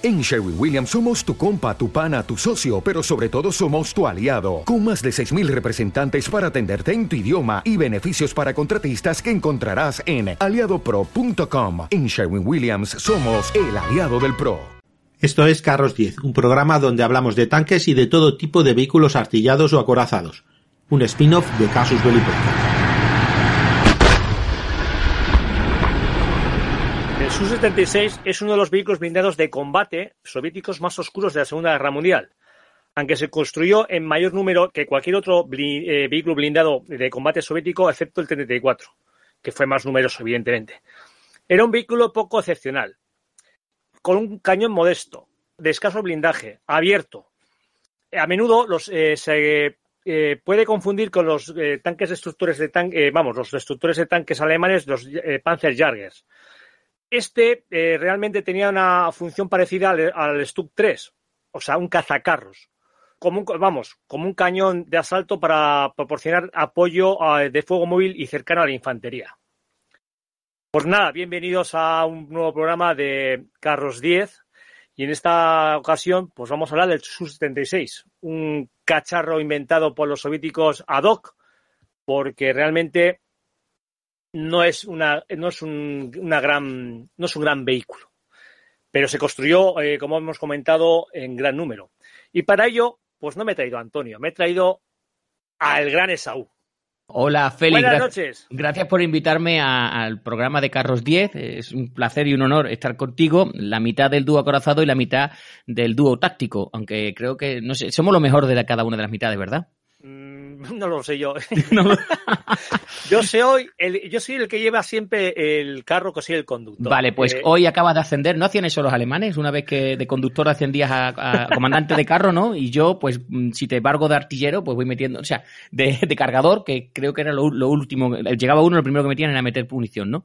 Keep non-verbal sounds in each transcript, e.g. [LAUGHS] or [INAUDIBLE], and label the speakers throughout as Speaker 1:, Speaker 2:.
Speaker 1: En Sherwin Williams somos tu compa, tu pana, tu socio, pero sobre todo somos tu aliado, con más de 6.000 representantes para atenderte en tu idioma y beneficios para contratistas que encontrarás en aliadopro.com. En Sherwin Williams somos el aliado del PRO.
Speaker 2: Esto es Carros 10, un programa donde hablamos de tanques y de todo tipo de vehículos artillados o acorazados. Un spin-off de Casus Belli Podcast.
Speaker 3: Su-76 es uno de los vehículos blindados de combate soviéticos más oscuros de la Segunda Guerra Mundial. Aunque se construyó en mayor número que cualquier otro eh, vehículo blindado de combate soviético, excepto el 34, que fue más numeroso, evidentemente. Era un vehículo poco excepcional, con un cañón modesto, de escaso blindaje, abierto. A menudo eh, se eh, puede confundir con los tanques destructores de tan- eh, vamos, los destructores de tanques alemanes, los Panzerjägers. Este eh, realmente tenía una función parecida al, al Stuck 3, o sea, un cazacarros. Como un, vamos, como un cañón de asalto para proporcionar apoyo eh, de fuego móvil y cercano a la infantería. Pues nada, bienvenidos a un nuevo programa de Carros 10. Y en esta ocasión, pues vamos a hablar del Su-76, un cacharro inventado por los soviéticos ad hoc, porque realmente no es una no es un, una gran no es un gran vehículo pero se construyó eh, como hemos comentado en gran número y para ello pues no me he traído a Antonio me he traído al gran Esaú
Speaker 4: Hola, Félix.
Speaker 3: buenas noches
Speaker 4: Gracias por invitarme a- al programa de Carros 10. Es un placer y un honor estar contigo. La mitad del dúo acorazado y la mitad del dúo táctico. Aunque creo que, no sé, somos lo mejor de la- cada una de las mitades, ¿verdad? [LAUGHS]
Speaker 3: No lo sé yo [LAUGHS]
Speaker 4: No. [LAUGHS]
Speaker 3: yo soy el yo soy el que lleva siempre el carro que soy el conductor
Speaker 4: Vale, pues
Speaker 3: Eh,
Speaker 4: hoy acabas de ascender. ¿No hacían eso los alemanes? Una vez que de conductor ascendías a, a comandante de carro, ¿no? Y yo, pues, mm, si te embargo de artillero, pues voy metiendo, o sea, de, de cargador, que creo que era lo, lo último. Llegaba uno, lo primero que metían era meter munición, ¿no?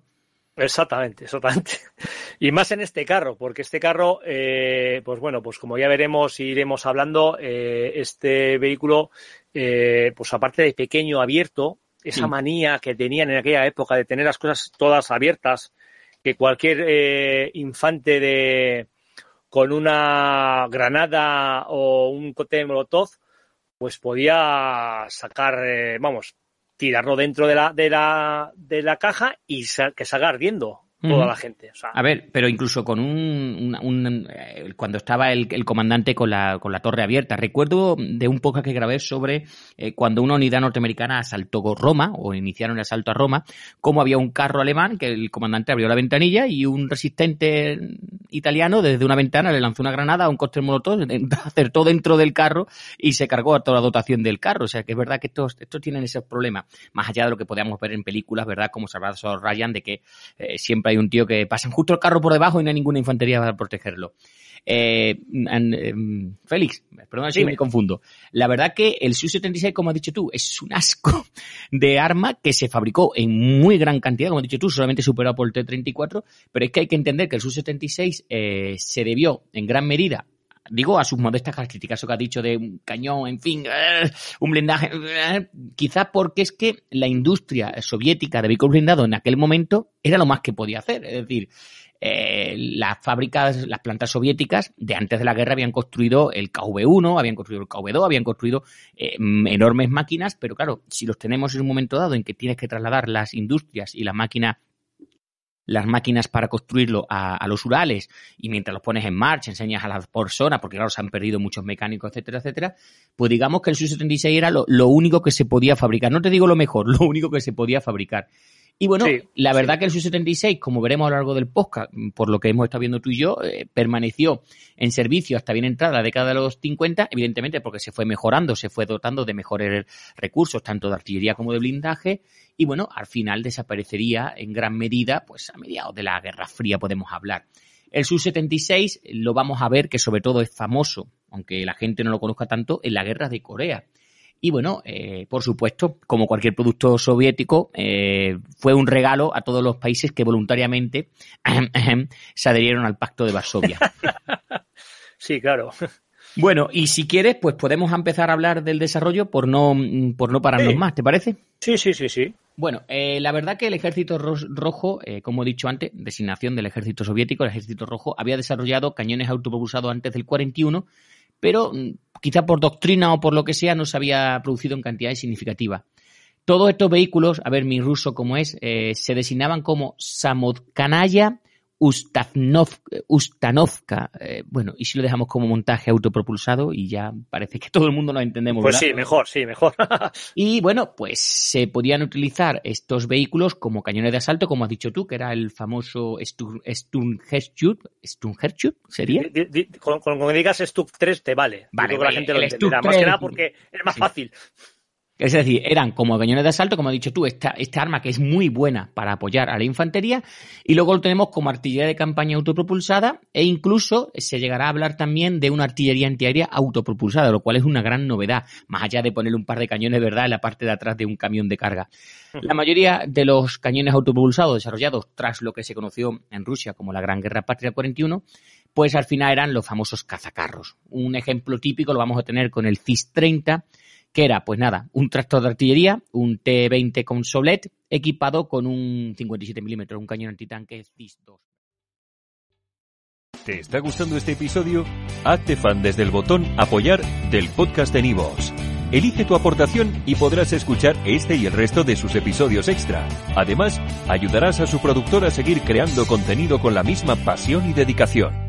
Speaker 3: Exactamente, exactamente. Y más en este carro, porque este carro, eh, pues bueno, pues como ya veremos y iremos hablando, eh, este vehículo, eh, pues aparte de pequeño, abierto, esa
Speaker 4: Sí.
Speaker 3: manía que tenían en aquella época de tener las cosas todas abiertas, que cualquier eh, infante de con una granada o un cote molotov, pues podía sacar, eh, vamos, tirarlo dentro de la, de la, de la caja y sa- que salga ardiendo toda la gente. O sea,
Speaker 4: A ver, pero incluso con un, un- un- eh, cuando estaba el, el comandante con la, con la torre abierta. Recuerdo de un podcast que grabé sobre eh, cuando una unidad norteamericana asaltó Roma o iniciaron el asalto a Roma, cómo había un carro alemán que el comandante abrió la ventanilla y un resistente italiano desde una ventana le lanzó una granada a un cóctel molotov, [LAUGHS] acertó dentro del carro y se cargó a toda la dotación del carro. O sea que es verdad que estos, estos tienen esos problemas, más allá de lo que podíamos ver en películas, ¿verdad? Como Salvador Ryan, de que eh, siempre hay un tío que pasa justo el carro por debajo y no hay ninguna infantería para protegerlo. Eh, em, Félix, perdona si me confundo. La verdad que el Su-76, como has dicho tú, es un asco de arma que se fabricó en muy gran cantidad, como has dicho tú, solamente superado por el T-34, pero es que hay que entender que el Su-76 eh, se debió en gran medida digo a sus modestas características, eso que ha dicho de un cañón, en fin, eh, un blindaje, eh, quizás porque es que la industria soviética de vehículos blindados en aquel momento era lo más que podía hacer, es decir, eh, las fábricas, las plantas soviéticas de antes de la guerra habían construido el KV-1, habían construido el KV-2, habían construido enormes máquinas, pero claro, si los tenemos en un momento dado en que tienes que trasladar las industrias y las máquinas las máquinas para construirlo a, los Urales y mientras los pones en marcha enseñas a las personas, porque claro, se han perdido muchos mecánicos, etcétera, etcétera, pues digamos que el Su-76 era lo, lo único que se podía fabricar. No te digo lo mejor, [LAUGHS] lo único que se podía fabricar. Y bueno,
Speaker 3: Sí,
Speaker 4: la verdad
Speaker 3: sí.
Speaker 4: que el Su-76, como veremos a lo largo del podcast, por lo que hemos estado viendo tú y yo, eh, permaneció en servicio hasta bien entrada la década de los 50, evidentemente porque se fue mejorando, se fue dotando de mejores recursos, tanto de artillería como de blindaje, y bueno, al final desaparecería en gran medida, pues a mediados de la Guerra Fría podemos hablar. El Su-76 lo vamos a ver que sobre todo es famoso, aunque la gente no lo conozca tanto, en la Guerra de Corea. Y bueno, eh, por supuesto, como cualquier producto soviético, eh, fue un regalo a todos los países que voluntariamente [CLEARS THROAT] se adherieron al Pacto de Varsovia. [LAUGHS]
Speaker 3: sí, claro.
Speaker 4: bueno, y si quieres, pues podemos empezar a hablar del desarrollo por no, por no pararnos
Speaker 3: Sí.
Speaker 4: más, ¿te parece?
Speaker 3: Sí, sí, sí, sí.
Speaker 4: Bueno, eh, la verdad que el ejército rojo, eh, como he dicho antes, designación del ejército soviético, el ejército rojo había desarrollado cañones autopropulsados antes del 41, pero mm, quizá por doctrina o por lo que sea no se había producido en cantidades significativas. Todos estos vehículos, a ver mi ruso como es, eh, se designaban como Samodkanaya Ustanovka. Eh, bueno, y si lo dejamos como montaje autopropulsado y ya parece que [LAUGHS] todo el mundo lo entendemos.
Speaker 3: Pues sí, mejor, sí, mejor. [LAUGHS]
Speaker 4: y bueno, pues se podían utilizar estos vehículos como cañones de asalto, como has dicho tú, que era el famoso Sturmgeschütz. Sturmgeschütz sería.
Speaker 3: con, que digas Stuk 3 te vale.
Speaker 4: Vale,
Speaker 3: la gente lo entenderá. Más que nada porque es más fácil.
Speaker 4: Es decir, eran como cañones de asalto, como has dicho tú, esta, esta arma que es muy buena para apoyar a la infantería, y luego lo tenemos como artillería de campaña autopropulsada, e incluso se llegará a hablar también de una artillería antiaérea autopropulsada, lo cual es una gran novedad, más allá de poner un par de cañones, ¿verdad?, en la parte de atrás de un camión de carga. La mayoría de los cañones autopropulsados desarrollados tras lo que se conoció en Rusia como la Gran Guerra Patria 41, pues al final eran los famosos cazacarros. Un ejemplo típico lo vamos a tener con el CIS-30, que era, pues nada, un tractor de artillería, un T-20 con Solet, equipado con un 57 milímetros, un cañón antitanque CIS-2.
Speaker 5: ¿Te está gustando este episodio? Hazte fan desde el botón Apoyar del podcast de Nivos. Elige tu aportación y podrás escuchar este y el resto de sus episodios extra. Además, ayudarás a su productor a seguir creando contenido con la misma pasión y dedicación.